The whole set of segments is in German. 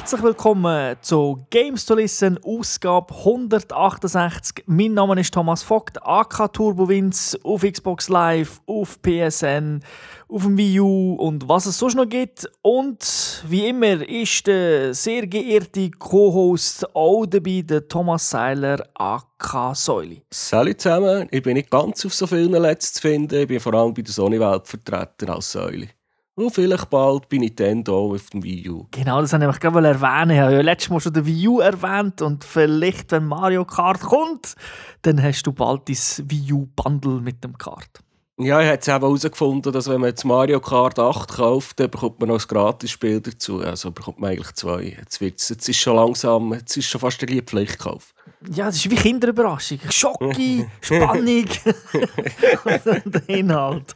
Herzlich willkommen zu Games to Listen, Ausgabe 168. Mein Name ist Thomas Vogt, AK Turbowinz, auf Xbox Live, auf PSN, auf dem Wii U und was es sonst noch gibt. Und wie immer ist der sehr geehrte Co-Host auch dabei, der Thomas Seiler, AK Säuli. Salut zusammen, ich bin nicht ganz auf so vielen Let's zu finden, ich bin vor allem bei der Sony-Welt vertreten als Säule. Und vielleicht bald bei Nintendo auf dem Wii U. Genau, das wollte ich gerade erwähnen. Ich habe ja letztes Mal schon den Wii U erwähnt und vielleicht, wenn Mario Kart kommt, dann hast du bald dein Wii U-Bundle mit dem Kart. Ja, ich habe jetzt eben herausgefunden, dass wenn man jetzt Mario Kart 8 kauft, dann bekommt man noch ein Gratisspiel dazu. Also bekommt man eigentlich zwei. Jetzt, wird's, jetzt ist schon langsam, jetzt ist schon fast ein Pflichtkauf. Ja, das ist wie Kinderüberraschung. Schocki, Spannung und der Inhalt.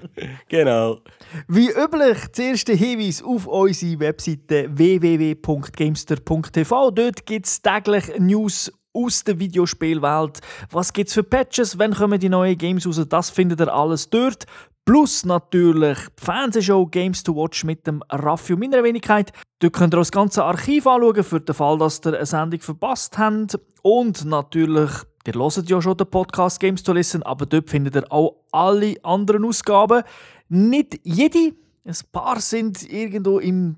genau. Wie üblich, der Hinweis auf unsere Webseite www.gamester.tv. Dort gibt es täglich News aus der Videospielwelt. Was gibt es für Patches? Wann kommen die neuen Games raus? Das findet ihr alles dort. Plus natürlich die Fernsehshow Games to Watch mit dem Raffi und meiner Wenigkeit. Dort könnt ihr auch das ganze Archiv anschauen, für den Fall, dass ihr eine Sendung verpasst habt. Und natürlich, ihr hört ja schon den Podcast Games to Listen, aber dort findet ihr auch alle anderen Ausgaben. Nicht jede, ein paar sind irgendwo im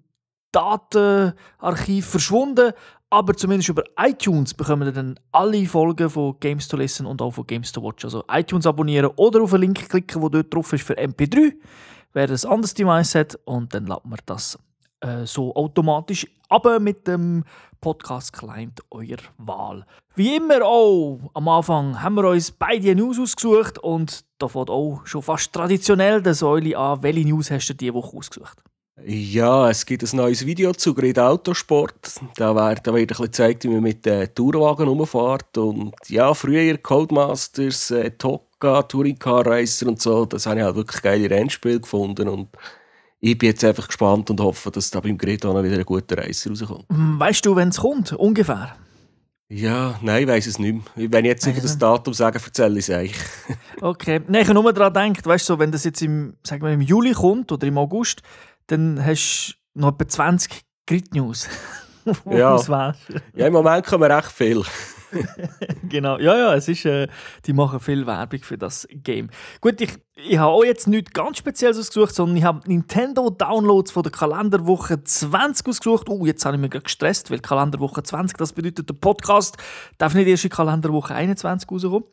Datenarchiv verschwunden, aber zumindest über iTunes bekommen ihr dann alle Folgen von Games to Listen und auch von Games to Watch. Also iTunes abonnieren oder auf einen Link klicken, der dort drauf ist für MP3, wer ein anderes Device hat und dann laden wir das äh, so automatisch aber mit dem Podcast-Client eurer Wahl. Wie immer auch, am Anfang haben wir uns beide News ausgesucht und da fängt auch schon fast traditionell der Säule an. Welche News hast du diese Woche ausgesucht? Ja, es gibt ein neues Video zu Grid Autosport. Da wird, da wird ein bisschen gezeigt, wie man mit den Tourwagen rumfährt. Und ja, früher Codemasters, äh, Toka, Touring Car Racer und so, das habe ich halt wirklich geile Rennspiele gefunden. Und ich bin jetzt einfach gespannt und hoffe, dass da beim noch wieder ein guter Racer rauskommt. Hm, weißt du, wenn es kommt, ungefähr? Ja, nein, ich weiß es nicht mehr. Wenn ich jetzt nicht das Datum sage, erzähle ich es eigentlich. okay. Nein, ich habe nur daran gedacht, weißt du, so, wenn das jetzt im, sagen wir, im Juli kommt oder im August, dann hast du noch etwa 20 Grid News. ja. ja, im Moment kommen recht viel. genau, ja, ja, es ist, äh, die machen viel Werbung für das Game. Gut, ich, ich habe auch jetzt nichts ganz Spezielles ausgesucht, sondern ich habe Nintendo-Downloads von der Kalenderwoche 20 ausgesucht. Oh, jetzt habe ich mich gestresst, weil Kalenderwoche 20, das bedeutet, der Podcast darf nicht erst in Kalenderwoche 21 rauskommen.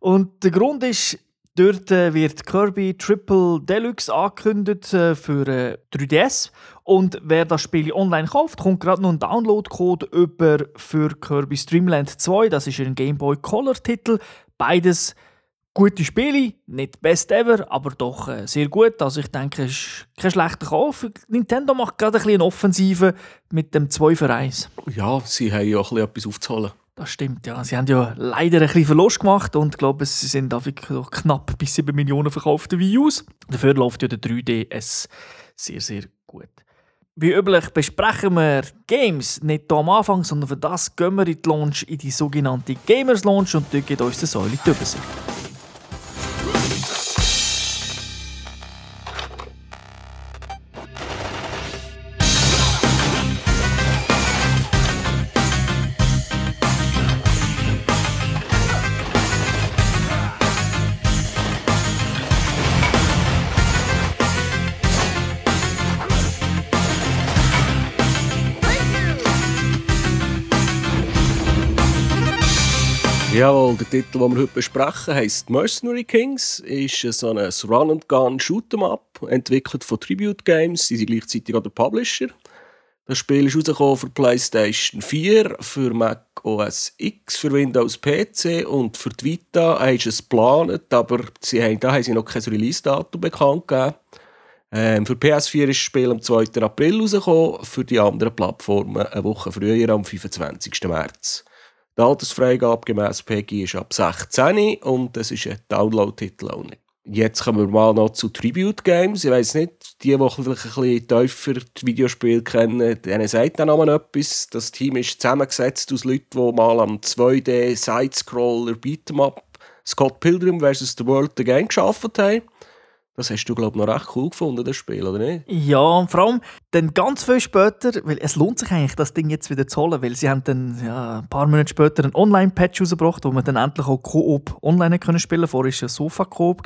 Und der Grund ist, Dort äh, wird Kirby Triple Deluxe angekündigt äh, für äh, 3DS. Und wer das Spiel online kauft, kommt gerade noch ein Download-Code über für Kirby Streamland 2. Das ist ein Game Boy Color-Titel. Beides gute Spiele, nicht best ever, aber doch äh, sehr gut. Also ich denke, es ist kein schlechter Kauf. Nintendo macht gerade ein bisschen Offensive mit dem 2 für 1. Ja, sie haben ja auch etwas aufzuholen. Das stimmt, ja. Sie haben ja leider ein bisschen Verlust gemacht und ich glaube, sie sind knapp bis 7 Millionen verkaufte U's. Dafür läuft ja der 3DS sehr, sehr gut. Wie üblich besprechen wir Games nicht hier am Anfang, sondern für das gehen wir in die Launch, in die sogenannte Gamers Launch und dort geht uns der Säule die Übersicht. Jawohl, der Titel, den wir heute besprechen, heisst Mercenary Kings, ist so ein Run-and-Gun Shoot'em-up, entwickelt von Tribute Games, sie sind gleichzeitig auch der Publisher. Das Spiel ist rausgekommen für PlayStation 4, für Mac OS X, für Windows PC und für die Vita sie es geplant, aber sie haben, da haben sie noch kein Release-Datum bekannt gegeben. Ähm, für PS4 ist das Spiel am 2. April rausgekommen, für die anderen Plattformen eine Woche früher, am 25. März. Die Altersfreigabe gemäß PEGI ist ab 16 und das ist ein Download-Titel auch. Jetzt kommen wir mal noch zu Tribute Games. Ich weiß nicht, die, die vielleicht ein bisschen tiefer die Videospiele kennen, denen sagt dann noch etwas. Das Team ist zusammengesetzt aus Leuten, die mal am 2D Sidescroller Beat'em Up Scott Pilgrim vs. The World Again geschafft haben. Das hast du, glaube ich, noch recht cool gefunden, das Spiel, oder nicht? Ja, vor allem, dann ganz viel später, weil es lohnt sich eigentlich, das Ding jetzt wieder zu holen, weil sie haben dann ja, ein paar Monate später einen Online-Patch rausgebracht, wo man dann endlich auch Koop online können spielen Vorher war es ein Sofa-Koop.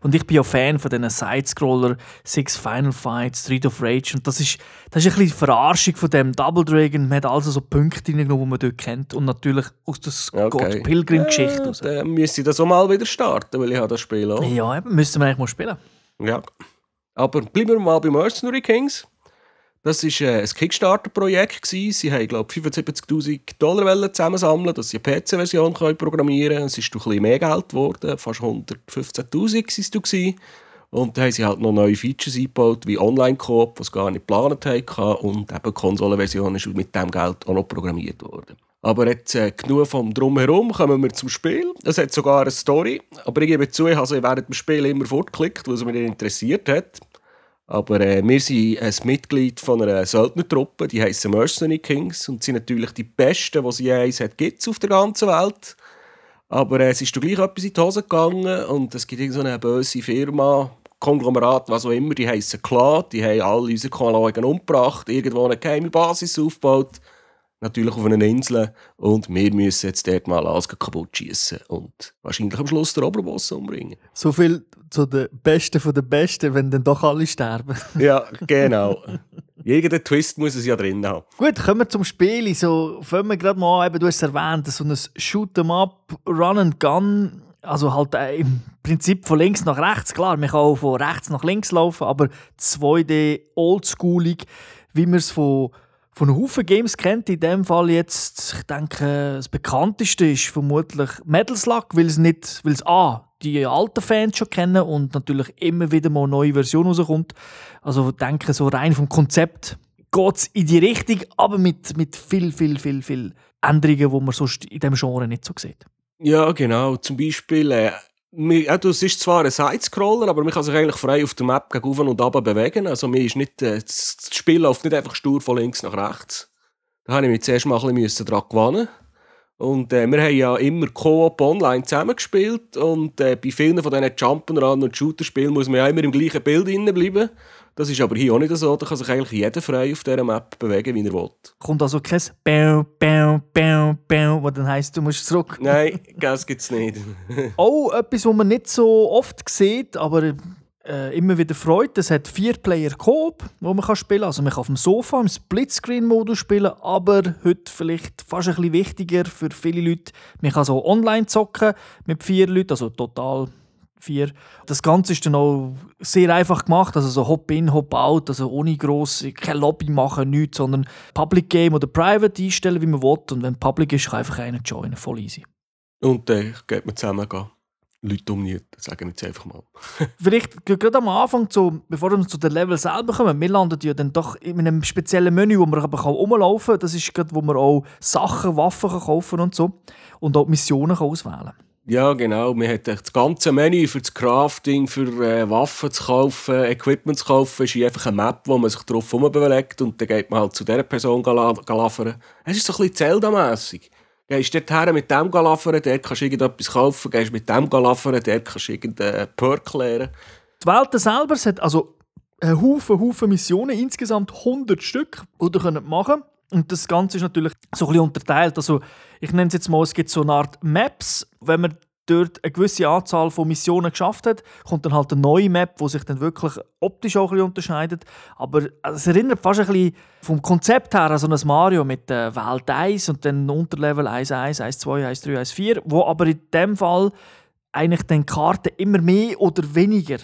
Und ich bin ja Fan von diesen Sidescroller, Six Final Fights, Street of Rage. Und das ist, das ist ein bisschen Verarschung von dem Double Dragon. Man hat also so Punkte reingenommen, die man dort kennt. Und natürlich aus der okay. Pilgrim-Geschichte. Ja, dann müsste ich das auch mal wieder starten, weil ich habe das Spiel auch. Ja, eben, müssten wir eigentlich mal spielen. Ja. Aber bleiben wir mal bei Mercenary Kings. Das war äh, ein Kickstarter-Projekt. Sie haben, glaube ich, 75'000 Dollar zusammensammeln, dass sie eine PC-Version programmieren können. Es ist ein bisschen mehr Geld geworden, fast 115'000 waren es. Und dann haben sie halt noch neue Features eingebaut, wie Online-Coop, was gar nicht geplant hatten. Und eben die Konsolenversion ist mit diesem Geld auch noch programmiert worden. Aber jetzt äh, genug vom Drumherum, kommen wir zum Spiel. Es hat sogar eine Story, aber ich gebe zu, ich habe während dem Spiel immer fortgeklickt, weil es mich interessiert hat. Aber äh, wir sind ein Mitglied von einer Söldnertruppe, die heißen Mercenary Kings und sind natürlich die Besten, die es je hat, gibt's auf der ganzen Welt. Aber äh, es ist doch gleich etwas in die Hose gegangen und es gibt irgendeine böse Firma, Konglomerat, was auch immer, die heißen Claude, die haben alle unsere Kollegen umgebracht, irgendwo eine geheime Basis aufgebaut natürlich auf einer Insel und wir müssen jetzt dort mal alles kaputt schießen und wahrscheinlich am Schluss den Oberboss umbringen. So viel zu den Besten von den Besten, wenn dann doch alle sterben. ja, genau. Irgendeinen Twist muss es ja drin haben. Gut, kommen wir zum Spiel. So, fangen wir gerade mal an, du hast es erwähnt, so ein Shoot'em-up, Run-and-Gun, also halt äh, im Prinzip von links nach rechts. Klar, man kann auch von rechts nach links laufen, aber 2D, oldschoolig, wie man es von von Haufen Games kennt. In dem Fall jetzt, ich denke, das bekannteste ist vermutlich Metal Slug, weil es nicht, weil es A, die alten Fans schon kennen und natürlich immer wieder mal eine neue Version rauskommt. Also ich denke, so rein vom Konzept geht es in die Richtung, aber mit, mit viel, viel, viel, viel Änderungen, die man sonst in diesem Genre nicht so sieht. Ja, genau. Zum Beispiel äh, es ist zwar ein Sidescroller, aber man kann sich eigentlich frei auf der Map gegen und runter bewegen. Also mir ist nicht, äh, das Spiel läuft nicht einfach stur von links nach rechts. Da habe ich mich zuerst mal ein bisschen daran gewöhnen. Und äh, wir haben ja immer Co-op online zusammengespielt und äh, bei vielen von diesen Jump'n'Run und Shooter-Spielen muss man ja immer im gleichen Bild bleiben. Das ist aber hier auch nicht so. Da kann sich eigentlich jeder frei auf dieser Map bewegen, wie er will. Kommt also kein Bäu, Bäu, Bäu, Bäu, was dann heisst, du musst zurück? Nein, das gibt es nicht. auch etwas, was man nicht so oft sieht, aber äh, immer wieder freut. Es hat vier Player Coop, wo man kann spielen kann. Also man kann auf dem Sofa im Splitscreen-Modus spielen, aber heute vielleicht fast ein bisschen wichtiger für viele Leute. Man kann so online zocken mit vier Leuten, also total vier. Das Ganze ist dann auch sehr einfach gemacht, also so Hop-in, Hop-out, also ohne gross, kein Lobby machen, nichts, sondern Public Game oder Private einstellen, wie man will. Und wenn Public ist, kann einfach einer joinen, voll easy. Und dann geht man zusammen gehen. Leute dominiert, sagen wir jetzt einfach mal. Vielleicht gerade am Anfang, zu, bevor wir zu den Level selber kommen, wir landen ja dann doch in einem speziellen Menü, wo man aber rumlaufen kann. Das ist gerade, wo man auch Sachen, Waffen kann kaufen und so. Und auch Missionen kann auswählen kann. Ja, genau. Man hat das ganze Menü für das Crafting, für äh, Waffen zu kaufen, Equipment zu kaufen, ist einfach eine Map, wo man sich drauf bewegt und dann geht man halt zu dieser Person galafern. Es ist so ein bisschen Zelda-mässig. Gehst dort her mit dem galafern, dort kannst du irgendetwas kaufen, gehst mit dem galafern, dort kannst du irgendeinen Perk lernen. Die Welt selber hat also einen Haufen, Haufen Missionen, insgesamt 100 Stück, die ihr machen könnt. Und das Ganze ist natürlich so ein bisschen unterteilt. Also, ich nenne es jetzt mal, es gibt so eine Art Maps. Wenn man dort eine gewisse Anzahl von Missionen geschafft hat, kommt dann halt eine neue Map, die sich dann wirklich optisch auch ein bisschen unterscheidet. Aber es erinnert fast ein bisschen vom Konzept her an so ein Mario mit der Welt 1 und dann Unterlevel 1, 1, 1, 2, 1, 3, 1, 4, wo aber in dem Fall eigentlich die Karte immer mehr oder weniger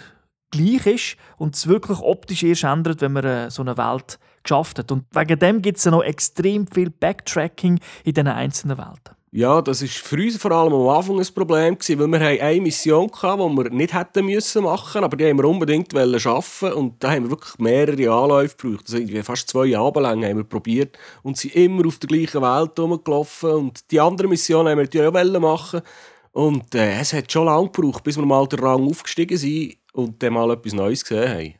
gleich ist und es wirklich optisch erst ändert, wenn man äh, so eine Welt geschafft. Und wegen dem gibt es noch extrem viel Backtracking in diesen einzelnen Welten. Ja, das war für uns vor allem am Anfang ein Problem, weil wir eine Mission hatten, die wir nicht hätten müssen aber die haben wir unbedingt schaffen und da haben wir wirklich mehrere Anläufe gebraucht. Also fast zwei Jahre lang haben wir probiert und sind immer auf der gleichen Welt rumgelaufen und die andere Mission haben wir natürlich auch machen und äh, es hat schon lange gebraucht, bis wir mal den Rang aufgestiegen sind und dann mal etwas Neues gesehen haben.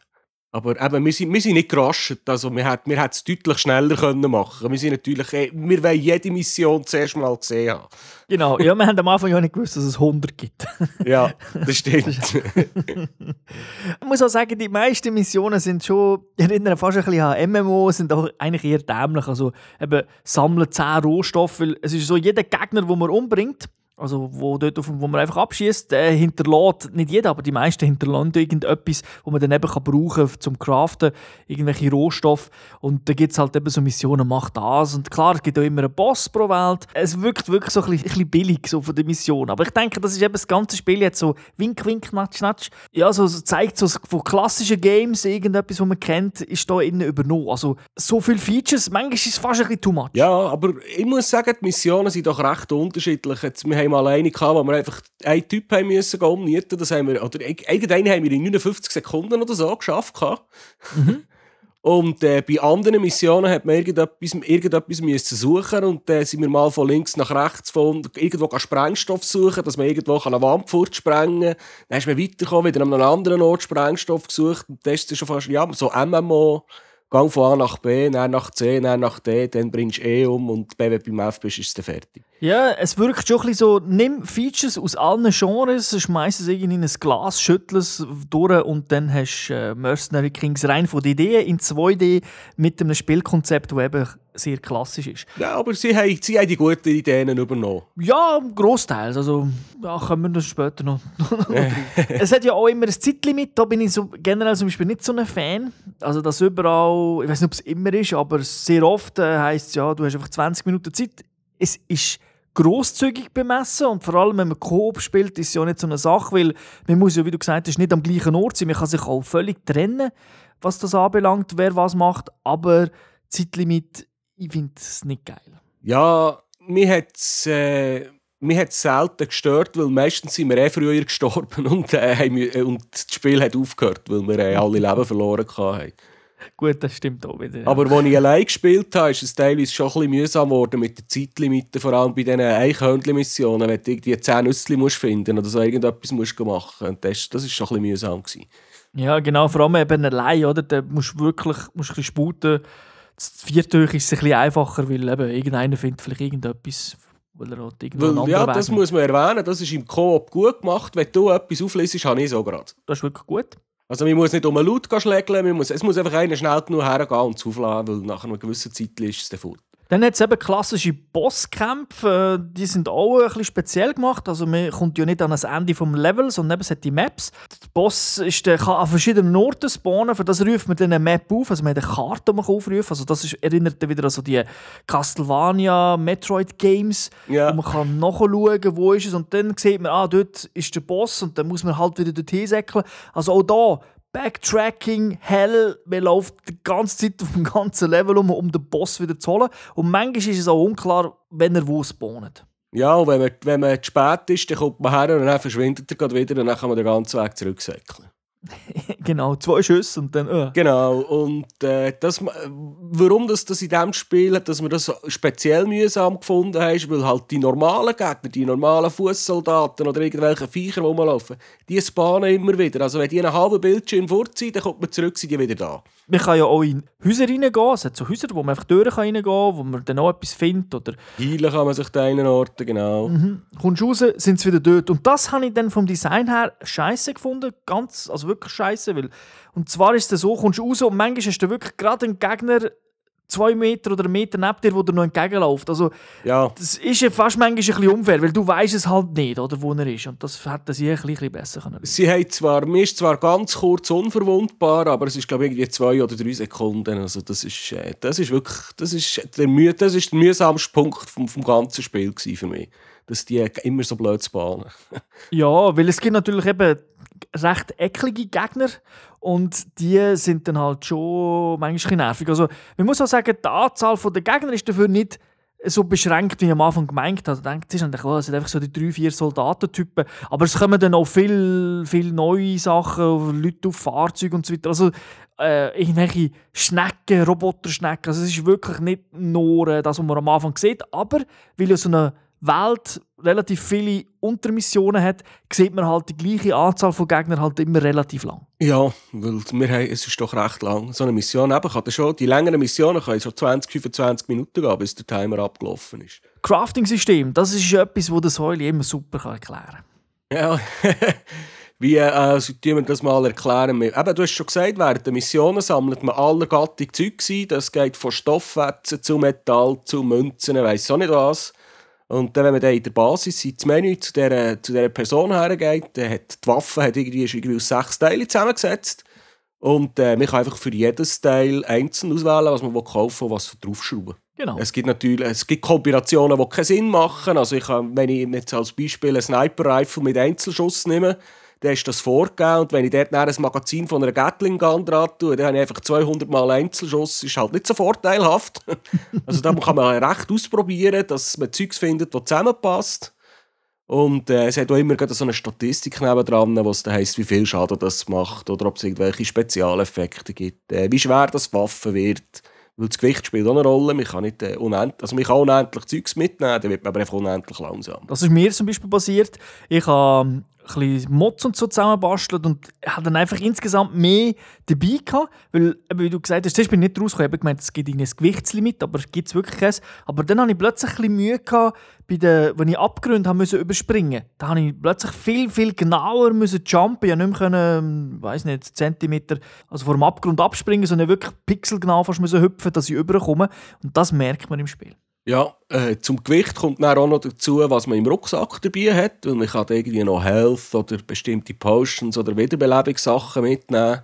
Aber eben, wir sind, wir sind nicht gerascht. Also, wir hätten wir es deutlich schneller können machen Wir sind natürlich, eh, wir wollen jede Mission zuerst mal gesehen haben. Genau, ja, wir haben am Anfang ja nicht gewusst, dass es 100 gibt. ja, das stimmt. ich muss auch sagen, die meisten Missionen sind schon, erinnern fast ein bisschen an MMO, sind auch eigentlich eher dämlich. Also eben, sammeln 10 Rohstoffe, weil es ist so, jeder Gegner, den man umbringt, also wo, dort, wo man einfach abschießt, der hinterlässt, nicht jeder, aber die meisten hinterlassen irgendetwas, wo man dann eben kann brauchen zum Craften, irgendwelche Rohstoffe. Und da gibt es halt eben so Missionen, mach das. Und klar, es gibt auch immer einen Boss pro Welt. Es wirkt wirklich so ein bisschen, ein bisschen billig so von der Mission. Aber ich denke, das ist eben das ganze Spiel jetzt so wink, wink, natsch, natsch. Ja, so, so zeigt so von klassischen Games irgendetwas, was man kennt, ist da innen übernommen. Also so viele Features, manchmal ist es fast ein bisschen too much. Ja, aber ich muss sagen, die Missionen sind doch recht unterschiedlich. Jetzt, wir haben haben mal eine gehabt, wo wir einfach einen Typ haben müssen umnieten. Das haben wir, oder irgendeinen haben wir in 59 Sekunden oder so geschafft. Mhm. Und äh, bei anderen Missionen hat man irgendetwas, irgendetwas müssen suchen und dann äh, sind wir mal von links nach rechts von irgendwo Sprengstoff suchen, dass man irgendwo eine Wand fortsprengen kann. Dann ist man weitergekommen, wieder an einem anderen Ort Sprengstoff gesucht und das ist schon fast ja, so MMO Gang von A nach B, dann nach C, dann nach D, dann bringst du E um und wenn du beim F bist, ist es fertig. Ja, es wirkt schon ein bisschen so, nimm Features aus allen Genres, schmeiß es irgendwie in ein Glas, schüttel es durch und dann hast du äh, Mercenary Kings rein von den Ideen in 2D mit einem Spielkonzept, das eben sehr klassisch ist. Ja, aber sie haben, sie haben die guten Ideen übernommen. Ja, großteils. Also, ja, können wir das später noch. es hat ja auch immer ein Zeitlimit, da bin ich so, generell zum Beispiel nicht so ein Fan. Also, dass überall, ich weiß nicht, ob es immer ist, aber sehr oft äh, heisst es ja, du hast einfach 20 Minuten Zeit. Es ist grosszügig bemessen und vor allem, wenn man Coop spielt, ist es ja nicht so eine Sache, weil man muss ja, wie du gesagt hast, nicht am gleichen Ort sein. Man kann sich auch völlig trennen, was das anbelangt, wer was macht, aber Zeitlimit ich finde es nicht geil. Ja, mir hat es äh, selten gestört, weil meistens sind wir eh früher gestorben und, äh, und das Spiel hat aufgehört, weil wir äh, alle Leben verloren hatten. Gut, das stimmt auch wieder. Ja. Aber als ich allein gespielt habe, ist es teilweise schon ein bisschen mühsam geworden mit den Zeitlimiten, vor allem bei diesen Eichhörnchen-Missionen, wenn du irgendwie 10 Nüsse finden oder so irgendetwas musst machen musst. Das, das ist schon ein bisschen mühsam. Gewesen. Ja, genau, vor allem eben allein, oder? Da musst du wirklich musst ein bisschen sputen das Viertüch ist es ein bisschen einfacher, weil eben irgendeiner findet vielleicht irgendetwas, weil er halt irgendwo weil, Ja, das muss man erwähnen. Das ist im Koop gut gemacht. Wenn du etwas auflesest, habe ich so gerade. Das ist wirklich gut. Also man muss nicht um einen Laut schlägeln, muss, es muss einfach einer schnell genug hergehen und zufladen, weil nach einer gewissen Zeit ist es dann fort. Dann hat es eben klassische Bosskämpfe, äh, die sind auch ein bisschen speziell gemacht. Also man kommt ja nicht an das Ende des Levels, sondern eben es hat die Maps. Der Boss ist, der kann an verschiedenen Orten spawnen, für das ruft man dann eine Map auf, also man hat eine Karte, die man aufrufen. Also das ist, erinnert wieder an so die Castlevania, Metroid Games, ja. wo man kann nachschauen, wo ist es und dann sieht man, ah, dort ist der Boss und dann muss man halt wieder dorthin säckeln. Also auch da Backtracking, hell, man läuft die ganze Zeit auf dem ganzen Level um, um den Boss wieder zu holen. Und manchmal ist es auch unklar, wenn er wo spawnt. Ja, und wenn man, wenn man zu spät ist, dann kommt man her und dann verschwindet er wieder und dann kann man den ganzen Weg zurücksäckeln. genau, zwei Schüsse und dann. Uh. Genau, und äh, das, warum das, das in diesem Spiel, dass wir das speziell mühsam gefunden haben, weil halt die normalen Gegner, die normalen Fußsoldaten oder irgendwelche Viecher, die rumlaufen, die spawnen immer wieder. Also, wenn die einen halben Bildschirm vorziehen, dann kommt man zurück, sind die wieder da. Man kann ja auch in Häuser reingehen. Es hat so Häuser, wo man einfach durch reingehen kann, wo man dann auch etwas findet. Oder Heilen kann man sich da einen Orten, genau. Mhm. Kommst raus, sind sie wieder dort. Und das habe ich dann vom Design her scheiße gefunden. Ganz, also wirklich scheiße. und zwar ist es so, kommst du raus und manchmal hast du wirklich gerade einen Gegner zwei Meter oder einen Meter neben dir, wo der noch entgegenläuft. Also, ja. das ist ja fast manchmal ein bisschen unfair, weil du weißt es halt nicht, oder, wo er ist. Und das hätte sie ein bisschen besser können. Sie haben zwar, mir ist zwar ganz kurz unverwundbar, aber es ist, glaube ich, irgendwie zwei oder drei Sekunden. Also, das ist, äh, das ist wirklich, das ist der, das ist der mühsamste Punkt vom, vom ganzen Spiel für mich. Dass die immer so blöd bahnen. ja, weil es gibt natürlich eben recht eklige Gegner und die sind dann halt schon manchmal nervig. Also man muss auch sagen, die Anzahl der Gegner ist dafür nicht so beschränkt, wie ich am Anfang gemeint habe. Also, denkt, es sind einfach so die drei, vier Soldatentypen. Aber es kommen dann auch viele viel neue Sachen, Leute auf Fahrzeuge und so weiter. Also äh, irgendwelche Schnecken, Roboterschnecken. Also es ist wirklich nicht nur das, was man am Anfang sieht, aber weil ja so eine Welt relativ viele Untermissionen hat, sieht man halt die gleiche Anzahl von Gegnern halt immer relativ lang. Ja, weil wir haben, es ist doch recht lang. So eine Mission eben kann schon, die längeren Missionen können so 20, 25 Minuten gehen, bis der Timer abgelaufen ist. Crafting-System, das ist etwas, das der Säule immer super erklären kann. Ja, wie äh, so wir das mal erklären? Eben, du hast schon gesagt, während der Missionen sammelt man alle Gattung Zeug ein. Das geht von Stoffwetzen zu Metall zu Münzen, weiss auch nicht was. Und dann, wenn man dann in der Basis ins Menü zu dieser, zu dieser Person hergeht, dann hat die Waffe hat irgendwie, ist irgendwie aus sechs Teilen zusammengesetzt. Und äh, man kann einfach für jedes Teil einzeln auswählen, was man kaufen und was draufschrauben Genau. Es gibt natürlich es gibt Kombinationen, die keinen Sinn machen. Also ich kann, wenn ich jetzt als Beispiel einen Sniper-Rifle mit Einzelschuss nehme, dann ist das vorgegeben. Und wenn ich dort ein Magazin von einer Gatling Gun dran tue, dann habe ich einfach 200 Mal Einzelschuss. Ist halt nicht so vorteilhaft. also da kann man recht ausprobieren, dass man Zeugs findet, das zusammenpasst. Und äh, es hat auch immer so eine Statistik nebendran, wo es heisst, wie viel Schaden das macht oder ob es irgendwelche Spezialeffekte gibt, äh, wie schwer das Waffe wird. Weil das Gewicht spielt auch eine Rolle. Man kann, nicht, äh, unendlich, also man kann unendlich Zeugs mitnehmen, dann wird man aber einfach unendlich langsam. Das ist mir zum Beispiel passiert. Ich habe bisschen Mods und so zusammenbastelt und habe dann einfach insgesamt mehr dabei gehabt, weil, wie du gesagt hast, zuerst bin ich nicht rausgekommen, ich habe gemeint, es gibt ein Gewichtslimit, aber es gibt wirklich keins. Aber dann hatte ich plötzlich ein bisschen Mühe gehabt, bei den, wenn ich Abgründe habe müssen überspringen Da habe ich plötzlich viel, viel genauer müssen jumpen. Ich nicht mehr, können, weiss nicht, Zentimeter, also vor dem Abgrund abspringen, sondern wirklich pixelgenau fast hüpfen, dass ich überkomme. Und das merkt man im Spiel. Ja, äh, zum Gewicht kommt dann auch noch dazu, was man im Rucksack dabei hat. Weil man kann irgendwie noch Health oder bestimmte Potions oder Wiederbelebungssachen mitnehmen.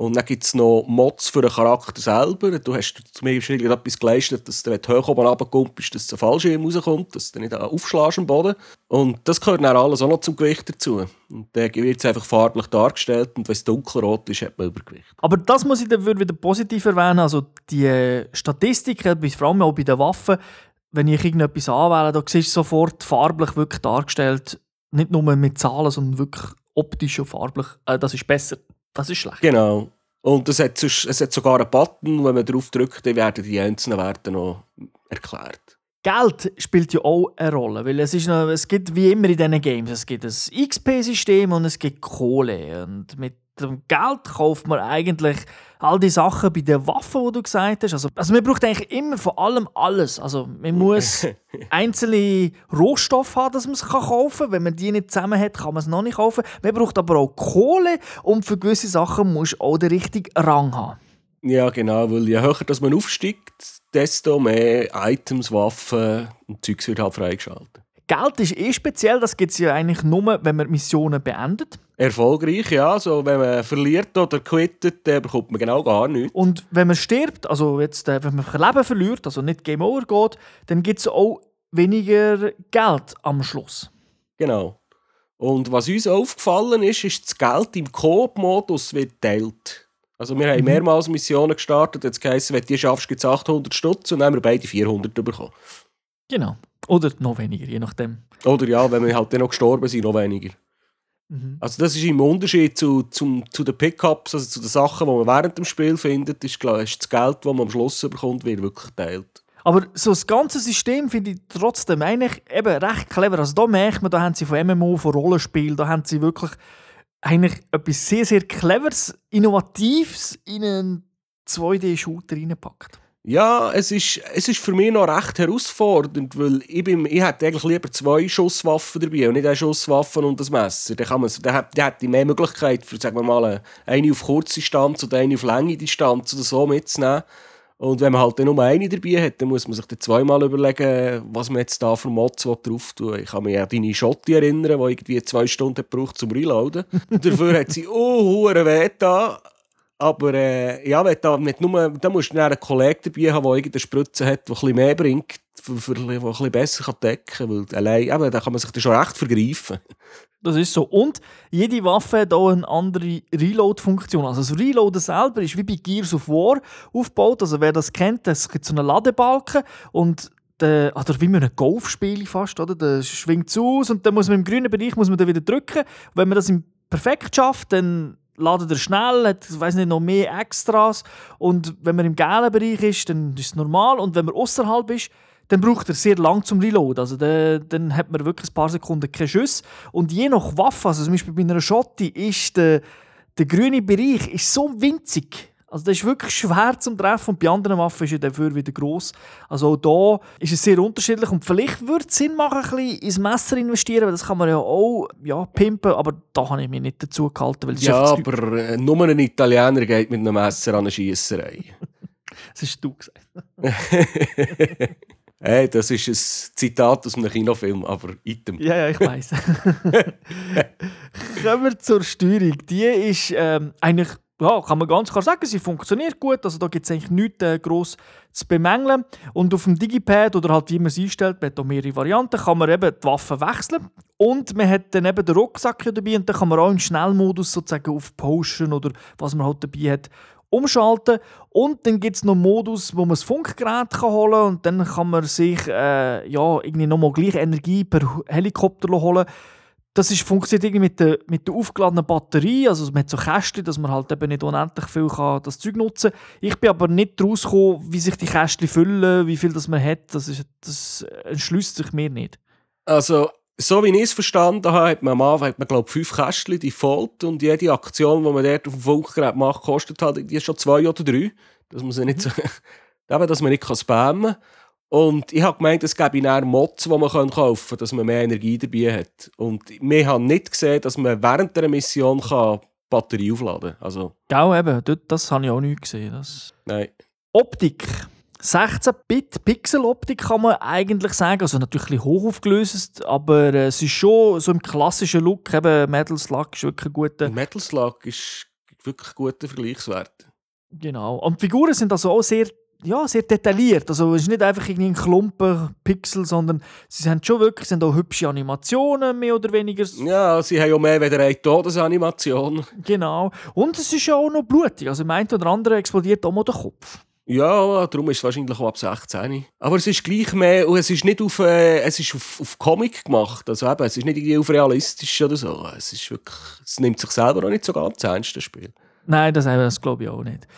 Und dann gibt es noch Mods für den Charakter selber. Du hast zum Beispiel etwas geleistet, dass du, hoch oben runterkommst, dass der Fallschirm rauskommt, dass du nicht aufschlägst am Boden. Und das gehört dann alles auch noch zum Gewicht dazu. Und dann wird es einfach farblich dargestellt und wenn es dunkelrot ist, hat man Übergewicht. Aber das muss ich dann wieder positiv erwähnen. Also die Statistiken, vor allem auch bei den Waffen, wenn ich irgendetwas anwähle, da siehst du sofort farblich wirklich dargestellt, nicht nur mit Zahlen, sondern wirklich optisch und farblich. Äh, das ist besser das ist schlecht. Genau. Und es hat, es hat sogar einen Button, wenn man darauf drückt, dann werden die einzelnen Werte noch erklärt. Geld spielt ja auch eine Rolle, weil es, ist noch, es gibt wie immer in diesen Games, es gibt ein XP-System und es gibt Kohle. Und mit dem Geld kauft man eigentlich all die Sachen bei den Waffen, die du gesagt hast. Also, also man braucht eigentlich immer von allem alles. Also man muss einzelne Rohstoffe haben, dass man es kaufen kann. Wenn man die nicht zusammen hat, kann man es noch nicht kaufen. Man braucht aber auch Kohle und für gewisse Sachen muss man auch den richtigen Rang haben. Ja, genau, weil je höher dass man aufsteigt, desto mehr Items, Waffen und Zeugs wird halt freigeschaltet. Geld ist eh speziell, das gibt es ja eigentlich nur, wenn man Missionen beendet. Erfolgreich, ja. Also, wenn man verliert oder quittet, dann bekommt man genau gar nichts. Und wenn man stirbt, also jetzt, äh, wenn man Leben verliert, also nicht Game Over geht, dann gibt es auch weniger Geld am Schluss. Genau. Und was uns aufgefallen ist, ist, das Geld im Coop-Modus wird teilt. Also wir haben mhm. mehrmals Missionen gestartet, jetzt heisst, wenn du die schaffst, gibt es 800 Stutz und dann haben wir beide 400 bekommen. Genau. Oder noch weniger, je nachdem. Oder ja, wenn wir halt dann noch gestorben sind, noch weniger. Mhm. Also das ist im Unterschied zu, zu, zu den Pickups, also zu den Sachen, die man während dem Spiel findet, ist, klar, ist das Geld, das man am Schluss bekommt, wird wirklich geteilt. Aber so das ganze System finde ich trotzdem eigentlich eben recht clever. Also da merkt man, da haben sie von MMO, von Rollenspiel, da haben sie wirklich eigentlich etwas sehr, sehr Cleveres, Innovatives in einen 2D-Shooter reingepackt. Ja, es ist, es ist für mich noch recht herausfordernd, weil ich, bin, ich hätte eigentlich lieber zwei Schusswaffen dabei und nicht eine Schusswaffe und das Messer. Dann, kann man, dann, hat, dann hätte ich mehr Möglichkeit, für, sagen wir mal, eine auf kurze Distanz oder eine auf lange Distanz oder so mitzunehmen. Und wenn man halt nur eine dabei hat, dann muss man sich dann zweimal überlegen, was man jetzt da für Mods drauf tun Ich kann mich an deine Schotti erinnern, die irgendwie zwei Stunden braucht zum Reloaden. Dafür hat sie oh, weh da. Aber äh, ja, wenn da, nicht nur, da musst du einen Kollegen dabei haben, der irgendeine Spritze hat, die ein mehr bringt, für, die ein besser decken kann. Weil allein, eben, da kann man sich dann schon recht vergreifen. Das ist so. Und jede Waffe hat auch eine andere Reload-Funktion. Also das Reloaden selber ist wie bei Gears of War aufgebaut. Also wer das kennt, es gibt so einen Ladebalken und der, oder wie man ein Golfspiel fast, oder? Der schwingt zu aus und dann muss man im grünen Bereich muss man dann wieder drücken. Und wenn man das perfekt schafft, dann ladet er schnell, hat weiß nicht, noch mehr Extras. Und wenn man im gelben Bereich ist, dann ist es normal. Und wenn man außerhalb ist, dann braucht er sehr lang zum Reload. Also dann, dann hat man wirklich ein paar Sekunden keine Schuss. Und je nach Waffe, also zum Beispiel bei einer Schotti, ist der, der grüne Bereich ist so winzig. Also das ist wirklich schwer zum Treffen und bei anderen Waffen ist er dafür wieder gross. Also auch da ist es sehr unterschiedlich und vielleicht würde es Sinn machen, ein bisschen ins Messer investieren, weil das kann man ja auch ja, pimpen, aber da habe ich mich nicht dazu gehalten. Weil ja, aber äh, nur ein Italiener geht mit einem Messer an eine Schiesserei. das hast du gesagt. Hey, das ist ein Zitat aus einem Kinofilm, aber item. Ja, ja, ich weiß. Kommen wir zur Steuerung. Die ist ähm, eigentlich ja, kann man ganz klar sagen, sie funktioniert gut. Also da gibt es eigentlich nichts äh, gross zu bemängeln. Und auf dem Digipad oder halt wie man es einstellt, man hat auch mehrere Varianten, kann man eben die Waffen wechseln. Und man hat dann eben den Rucksack dabei und dann kann man auch im Schnellmodus sozusagen auf Potion oder was man halt dabei hat umschalten. Und dann gibt es noch einen Modus, wo man das Funkgerät kann holen kann und dann kann man sich äh, ja, irgendwie nochmal gleich Energie per Helikopter holen das ist, funktioniert irgendwie mit der, mit der aufgeladenen Batterie. Also man hat so Kästchen, dass man halt eben nicht unendlich viel kann das Zeug nutzen kann. Ich bin aber nicht rausgekommen, wie sich die Kästchen füllen, wie viel das man hat. Das, ist, das entschließt sich mir nicht. Also, so wie ich es verstanden habe, hat man am Anfang, hat man, glaube fünf Kästchen default und jede Aktion, die man dort auf dem Funkgerät macht, kostet halt die schon zwei oder drei. Dass man sie nicht so, dass man nicht spammen kann. Und ich habe gemeint, es gäbe dann Mods, die man kaufen kann, dass man mehr Energie dabei hat. Und wir haben nicht gesehen, dass man während der Mission kann Batterie aufladen kann. Also, genau, eben. Das habe ich auch nicht gesehen. Das... Nein. Optik. 16-Bit-Pixel-Optik kann man eigentlich sagen. Also natürlich ein bisschen hoch aufgelöst, aber es ist schon so im klassischen Look. Eben Metal Slug ist wirklich ein guter. Metal Slug ist wirklich ein guter Vergleichswert. Genau. Und die Figuren sind also auch sehr ja, sehr detailliert. Also es ist nicht einfach irgendwie ein Klumpen Pixel, sondern sie haben schon wirklich sind auch hübsche Animationen, mehr oder weniger. Ja, sie haben ja mehr als eine Todesanimation. Genau. Und es ist ja auch noch blutig. Also im einen oder anderen explodiert auch mal der Kopf. Ja, darum ist es wahrscheinlich auch ab 16. Aber es ist gleich mehr, und es ist nicht auf, äh, es ist auf, auf Comic gemacht. Also eben, es ist nicht irgendwie auf realistisch oder so. Es ist wirklich, es nimmt sich selber auch nicht so ganz ernst, das Spiel. Nein, das, das glaube ich auch nicht.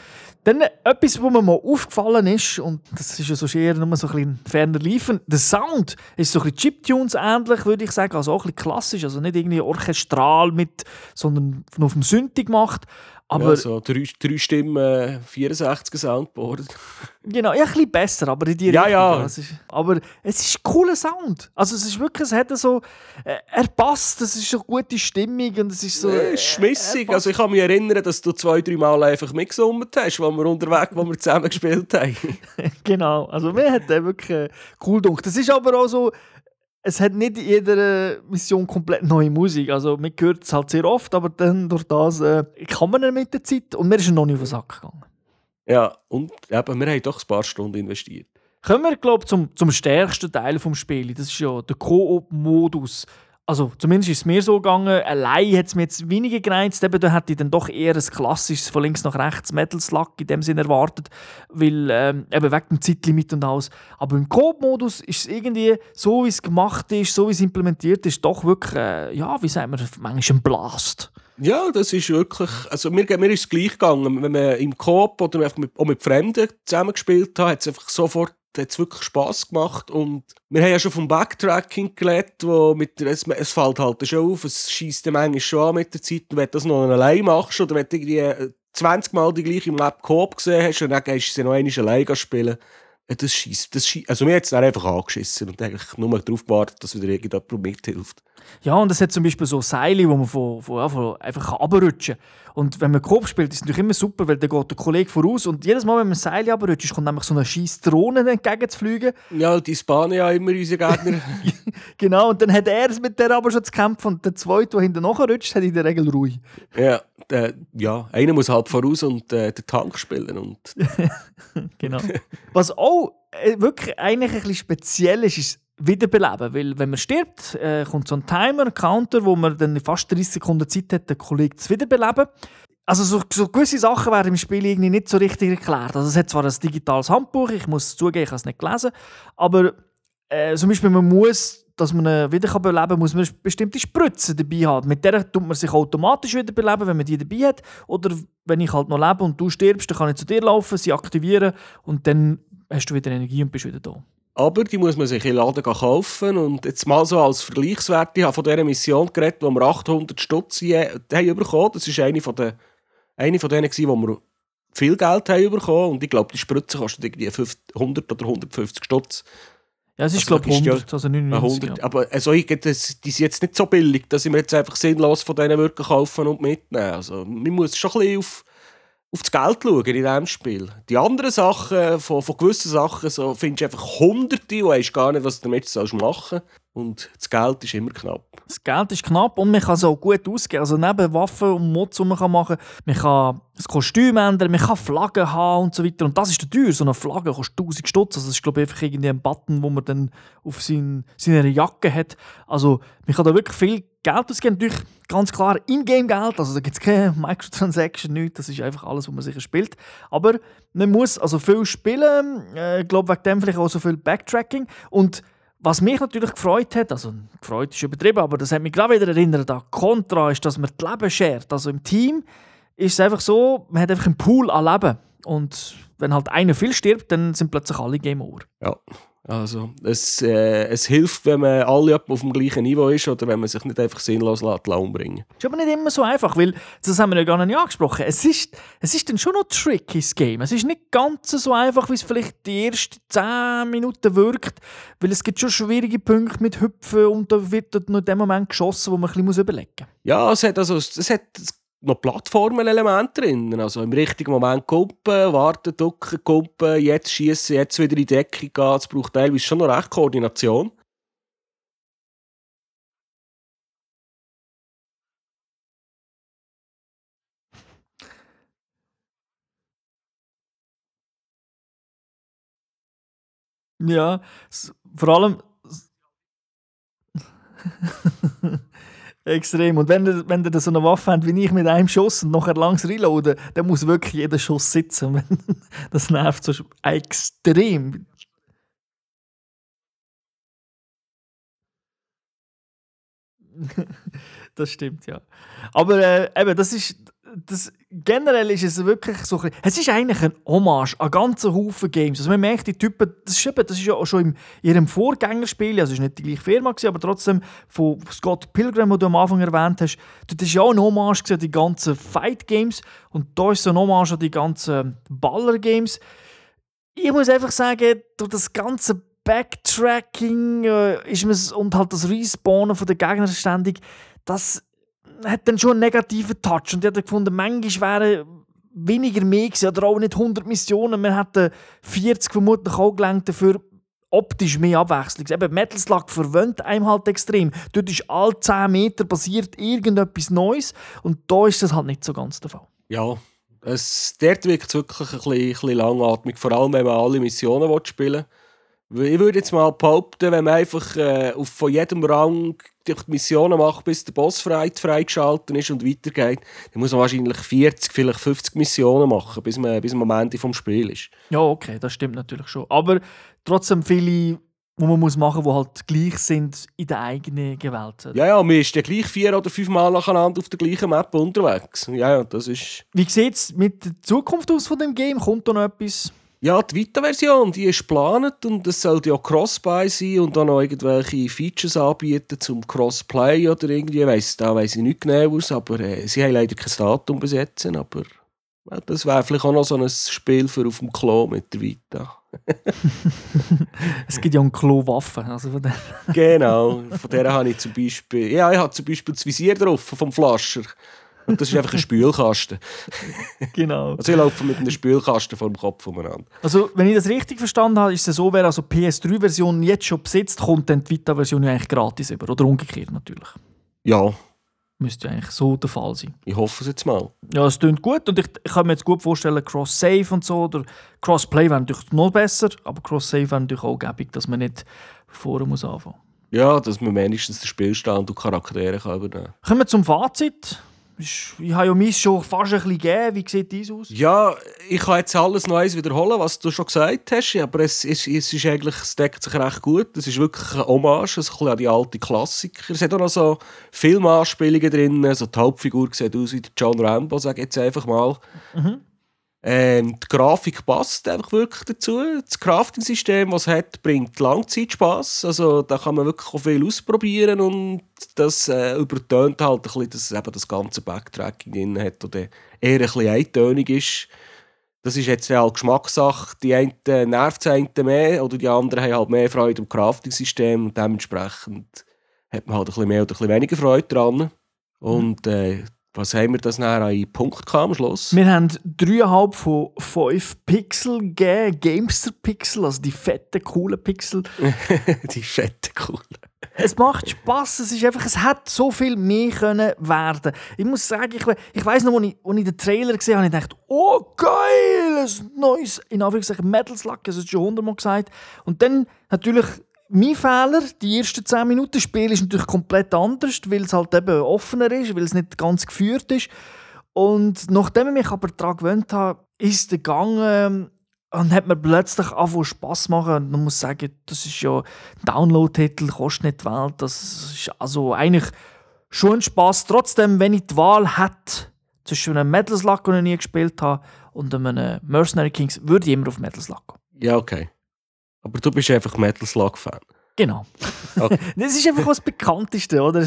Dann etwas, was mir mal aufgefallen ist, und das ist ja so eher nur so ein ferner liefen, der Sound ist so ein bisschen Chiptunes ähnlich, würde ich sagen, also auch ein bisschen klassisch, also nicht irgendwie orchestral mit, sondern auf dem Synthi gemacht. Aber ja, so drei, drei Stimmen, 64 Soundboard. Genau, ja, ein bisschen besser, aber in die ja, Richtung. Ja, es ist, aber es ist ein cooler Sound. Also es ist wirklich, es hat so, äh, er passt, es ist so eine gute Stimmung und es ist so... Äh, schmissig, also ich kann mich erinnern, dass du zwei, drei Mal einfach mitgesummt hast, wo wir unterwegs, wo wir zusammen gespielt haben. genau, also mir hat der wirklich äh, cool gedacht. Das ist aber auch so, es hat nicht in jeder Mission komplett neue Musik. Also man hört es halt sehr oft, aber dann durch das äh, kann man mit der Zeit und mir ist noch nicht auf den Sack gegangen. Ja, und eben, wir haben doch ein paar Stunden investiert. Kommen wir, glaube zum, zum stärksten Teil des Spiels. Das ist ja der Koop-Modus. Also zumindest ist es mir so gegangen. Allein hat es mir jetzt weniger gereizt. Eben, da hätte ich dann doch eher ein klassisches von links nach rechts Metal Slug in dem Sinne erwartet, weil ähm, eben wegen dem Zeitlimit und alles. Aber im Coop-Modus ist es irgendwie so, wie es gemacht ist, so wie es implementiert ist, doch wirklich, äh, ja, wie sagen wir, manchmal ein Blast. Ja, das ist wirklich, also mir, mir ist es gleich gegangen, wenn man im Coop oder auch mit Fremden zusammengespielt hat, hat es einfach sofort hat wirklich Spass gemacht und wir haben ja schon vom Backtracking gelernt, wo mit, es, es fällt halt schon auf, es schießt dem manchmal schon an mit der Zeit, wenn du das noch allein machst oder wenn du irgendwie 20 Mal die gleiche im Lab Coop gesehen hast und dann gehst du sie noch einmal allein spielen, das schießt, das also mir hat es dann einfach angeschissen und eigentlich nur darauf gewartet, dass wieder irgendjemand mithilft. Ja, und es hat zum Beispiel so Seile, wo man von, von, ja, von einfach runterrutschen kann. Und wenn man Coop spielt, ist es natürlich immer super, weil dann geht der Kollege voraus und jedes Mal, wenn man ein Seil runterrutscht, kommt nämlich so eine scheiß Drohne entgegen zu fliegen. Ja, die spawnen ja immer unsere Gegner. genau, und dann hat er es mit der aber schon zu kämpfen und der Zweite, der hinten rutscht, hat in der Regel Ruhe. Ja, der, ja, einer muss halt voraus und äh, den Tank spielen. Und genau. Was auch äh, wirklich eigentlich ein bisschen speziell ist, ist wiederbeleben. Weil wenn man stirbt, äh, kommt so ein Timer, ein Counter, wo man dann fast 30 Sekunden Zeit hat, den Kollegen zu wiederbeleben. Also so, so, gewisse Sachen werden im Spiel irgendwie nicht so richtig erklärt. Also es hat zwar ein digitales Handbuch, ich muss zugeben, ich habe es nicht gelesen, aber äh, zum Beispiel man muss, dass man ihn wieder beleben kann, muss man bestimmte Spritzen dabei haben. Mit der tut man sich automatisch wiederbeleben, wenn man die dabei hat. Oder wenn ich halt noch lebe und du stirbst, dann kann ich zu dir laufen, sie aktivieren und dann hast du wieder Energie und bist wieder da. Aber die muss man sich im Laden kaufen. Und jetzt mal so als Vergleichswert, ich habe von dieser Mission geredet, wo wir 800 Stutz haben bekommen. Das war eine von, den, eine von denen, wo wir viel Geld haben bekommen. Und ich glaube, die Spritze kostet irgendwie 100 oder 150 Stutz. Ja, es ist, also, glaube ich, 100, ja also 99. 100, ja. Aber also, ich, das, die sind jetzt nicht so billig, dass ich mir jetzt einfach sinnlos von denen wirklich kaufen und mitnehmen. Also, man muss schon ein bisschen auf auf das Geld schauen in diesem Spiel. Die anderen Sachen, von, von gewissen Sachen, so, findest du einfach hunderte und weißt gar nicht, was du damit machen sollst. Und das Geld ist immer knapp. Das Geld ist knapp und man kann es auch gut ausgeben. Also neben Waffen und Mods, die man machen kann, man kann das Kostüm ändern, man kann Flaggen haben und so weiter. Und das ist teuer. So eine Flagge kostet 1000 Stutz. Also das ist, glaube ich, einfach irgendwie ein Button, wo man dann auf sein, seiner Jacke hat. Also man kann da wirklich viel Geld ausgeben. Natürlich ganz klar Ingame-Geld. Also da gibt es keine Microtransaction, nichts. Das ist einfach alles, was man sicher spielt. Aber man muss also viel spielen. Äh, ich glaube, wegen dem vielleicht auch so viel Backtracking. Und was mich natürlich gefreut hat, also gefreut ist übertrieben, aber das hat mich gerade wieder erinnert an Contra, ist, dass man das Leben schert. Also im Team ist es einfach so, man hat einfach einen Pool an Leben. Und wenn halt einer viel stirbt, dann sind plötzlich alle Game Over. Ja. Also, es, äh, es hilft, wenn man alle auf dem gleichen Niveau ist oder wenn man sich nicht einfach sinnlos lässt, umbringen Ist aber nicht immer so einfach, weil, das haben wir ja gar nicht angesprochen, es ist, es ist dann schon noch tricky, das Game. Es ist nicht ganz so einfach, wie es vielleicht die ersten 10 Minuten wirkt, weil es gibt schon schwierige Punkte mit Hüpfen und da wird dort noch in dem Moment geschossen, wo man ein bisschen überlegen muss. Ja, es hat, also, es hat noch Plattformen-Elemente drin. Also im richtigen Moment kumpen, warten, ducken, kumpen, jetzt schießen, jetzt wieder in die Decke gehen. Es braucht teilweise schon noch recht Koordination. Ja, vor allem. Extrem. Und wenn ihr, wenn ihr so eine Waffe habt wie ich mit einem Schuss und nachher langs reloaden, dann muss wirklich jeder Schuss sitzen. das nervt so extrem. das stimmt, ja. Aber äh, eben, das ist, das, generell ist es wirklich so ein Es ist eigentlich ein Hommage an ganzen Haufen Games. Also man merkt, die Typen, das ist, eben, das ist ja schon in ihrem Vorgängerspiel, also es war nicht die gleiche Firma, aber trotzdem von Scott Pilgrim, den du am Anfang erwähnt hast, das ist ja auch ein Hommage an die ganzen Fight Games und da ist so ein Hommage an die ganzen Baller Games. Ich muss einfach sagen, durch das ganze Backtracking äh, ist und halt das Respawnen von den Gegnern ständig, das hat dann schon einen negativen Touch. Und ich habe gefunden, manchmal wären weniger mehr gewesen, oder auch nicht 100 Missionen. Wir hätten 40 vermutlich auch gelangt dafür optisch mehr Abwechslung. Eben, Metal Slug verwöhnt einem halt extrem. Dort ist alle 10 Meter passiert irgendetwas Neues und da ist das halt nicht so ganz der Fall. Ja, es, dort wirkt es wirklich ein bisschen, ein bisschen langatmig, vor allem wenn man alle Missionen spielen will. Ich würde jetzt mal behaupten, wenn man einfach äh, auf von jedem Rang die Missionen macht, bis der Boss frei, freigeschaltet ist und weitergeht, dann muss man wahrscheinlich 40, vielleicht 50 Missionen machen, bis man, bis man am Ende vom Spiel ist. Ja, okay, das stimmt natürlich schon. Aber trotzdem viele, die man muss machen muss, die halt gleich sind in der eigenen Welt. Ja, ja, man ist ja gleich vier oder fünf Mal nacheinander auf der gleichen Map unterwegs. Ja, ja, das ist... Wie sieht es mit der Zukunft aus von dem Game? Kommt da noch etwas? Ja, die Vita-Version, die ist geplant und es sollte ja Crossbuy sein und dann noch irgendwelche Features anbieten zum Crossplay oder irgendwie, weiss, da weiss ich nicht genau aus, aber äh, sie haben leider kein Datum besetzen, aber äh, das wäre vielleicht auch noch so ein Spiel für auf dem Klo mit der Vita. es gibt ja eine Klo-Waffe. Also von der genau, von der habe ich zum Beispiel, ja, ich habe zum Beispiel das Visier drauf vom Flascher. Und das ist einfach ein Spülkasten. genau. Also ich laufe mit einem Spülkasten vor dem Kopf umeinander. Also, wenn ich das richtig verstanden habe, ist es so, wer also PS3-Version jetzt schon besitzt, kommt dann die Vita-Version eigentlich gratis über. Oder umgekehrt natürlich. Ja. Müsste ja eigentlich so der Fall sein. Ich hoffe es jetzt mal. Ja, es klingt gut und ich, ich kann mir jetzt gut vorstellen, Cross-Save und so oder Cross-Play wäre natürlich noch besser, aber Cross-Save wäre natürlich auch gäbig, dass man nicht vorher muss anfangen muss. Ja, dass man wenigstens den Spielstand und Charaktere kann übernehmen kann. Kommen wir zum Fazit. Ich habe ja meins schon fast ein bisschen gegeben. Wie sieht dies aus? Ja, ich kann jetzt alles noch eins wiederholen, was du schon gesagt hast. Aber es, es, es, ist eigentlich, es deckt sich recht gut. Es ist wirklich ein Hommage ein bisschen an die alten Klassiker. Es hat auch noch so Filmanspielungen drin. So die Hauptfigur sieht aus wie John Rambo, sage ich jetzt einfach mal. Mhm. Ähm, die Grafik passt einfach wirklich dazu. Das Crafting-System, was es hat, bringt Langzeitspaß. Also da kann man wirklich auch viel ausprobieren und das äh, übertönt halt ein bisschen, dass es eben das ganze Backtracking drin hat und eher ein bisschen eintönig ist. Das ist jetzt halt Geschmackssache. Die einen nervt es einen mehr oder die anderen haben halt mehr Freude am Crafting-System und dementsprechend hat man halt ein bisschen mehr oder ein bisschen weniger Freude dran. Und äh, was haben wir das nachher an Punkt am Schluss? Wir haben 3,5 von 5 Pixel gegeben, Gamester-Pixel, also die fetten, coolen Pixel. die fetten, coolen. Es macht Spass, es ist einfach, es hat so viel mehr können werden. Ich muss sagen, ich, ich weiß noch, als ich, als ich den Trailer gesehen habe, ich dachte, oh geil, ein neues, in Anführungszeichen Metal Slug, das ist schon hundertmal gesagt. Und dann natürlich mein Fehler, die ersten 10 Minuten Spiel ist natürlich komplett anders, weil es halt eben offener ist, weil es nicht ganz geführt ist. Und nachdem ich mich aber daran gewöhnt habe, ist Gang ähm, und hat mir plötzlich angefangen Spass machen. Und man muss sagen, das ist ja ein Download-Titel, kostet nicht die Welt. Das ist also eigentlich schon ein Spass. Trotzdem, wenn ich die Wahl hätte zwischen einem Metal Slug, den ich nie gespielt habe, und einem Mercenary Kings, würde ich immer auf Metal Slug gehen. Ja, okay. Aber du bist einfach Metal Slug-Fan. Genau. Okay. das ist einfach das Bekannteste, oder?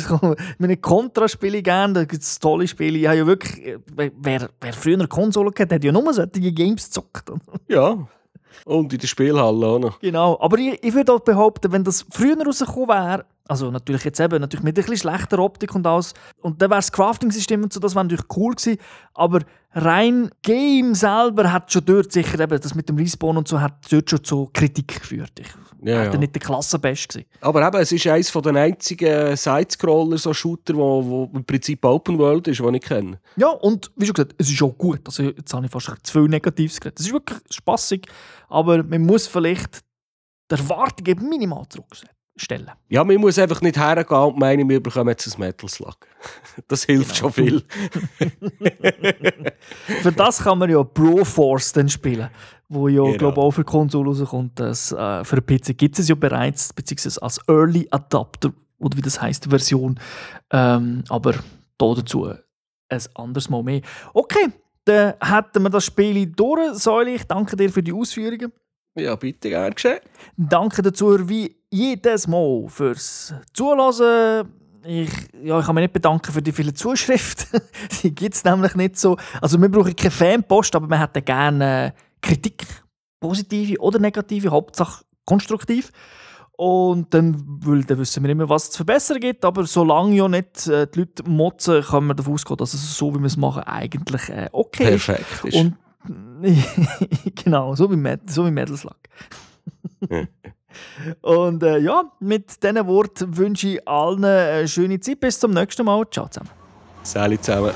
Meine Contra spiele ich gerne, da gibt es tolle Spiele. Ich habe ja wirklich, wer, wer früher eine Konsole hatte, hat ja nur solche Games gezockt. ja. Und in der Spielhalle auch noch. Genau. Aber ich, ich würde auch behaupten, wenn das früher rausgekommen wäre, also natürlich jetzt eben natürlich mit ein bisschen schlechter Optik und alles, und dann wäre das Crafting-System und so, das wäre natürlich cool gewesen, aber rein Game selber hat schon dort sicher eben, das mit dem Respawn und so, hat dort schon zu Kritik geführt. Ich ja, ja. nicht der Klassenbest gewesen. Aber eben, es ist eines von den einzigen Side-Scroller, so Shooter, wo, wo im Prinzip Open World ist, den ich kenne. Ja, und wie schon gesagt, es ist auch gut. Also jetzt habe ich fast zu viel Negatives geredet. Es ist wirklich spaßig, aber man muss vielleicht die Erwartungen minimal zurückstellen. Ja, man muss einfach nicht hergehen und meinen, wir bekommen jetzt ein Metal Slug. Das hilft genau. schon viel. Für das kann man ja Pro Force dann spielen wo ja, genau. glaube auch für Konsole rauskommt. Das, äh, für PC gibt es ja bereits, beziehungsweise als Early Adapter, oder wie das heißt, Version. Ähm, aber da dazu ein anderes Mal mehr. Okay, dann hätten wir das Spiel durch. Säule, ich danke dir für die Ausführungen. Ja, bitte, gern geschehen. Danke dazu wie jedes Mal fürs Zuhören. Ich, ja, ich kann mich nicht bedanken für die vielen Zuschriften. die gibt es nämlich nicht so. Also wir brauchen keine Fanpost, aber wir hätten gerne Kritik, positive oder negative, Hauptsache konstruktiv. Und dann, weil dann wissen wir immer, was es zu verbessern gibt. Aber solange ja nicht äh, die Leute motzen, können wir davon ausgehen, dass es so, wie wir es machen, eigentlich äh, okay Perfekt ist. Und, genau, so wie, Med so wie Metal Slug. Und äh, ja, mit diesen Worten wünsche ich allen eine schöne Zeit. Bis zum nächsten Mal. Ciao zusammen. Salut zusammen.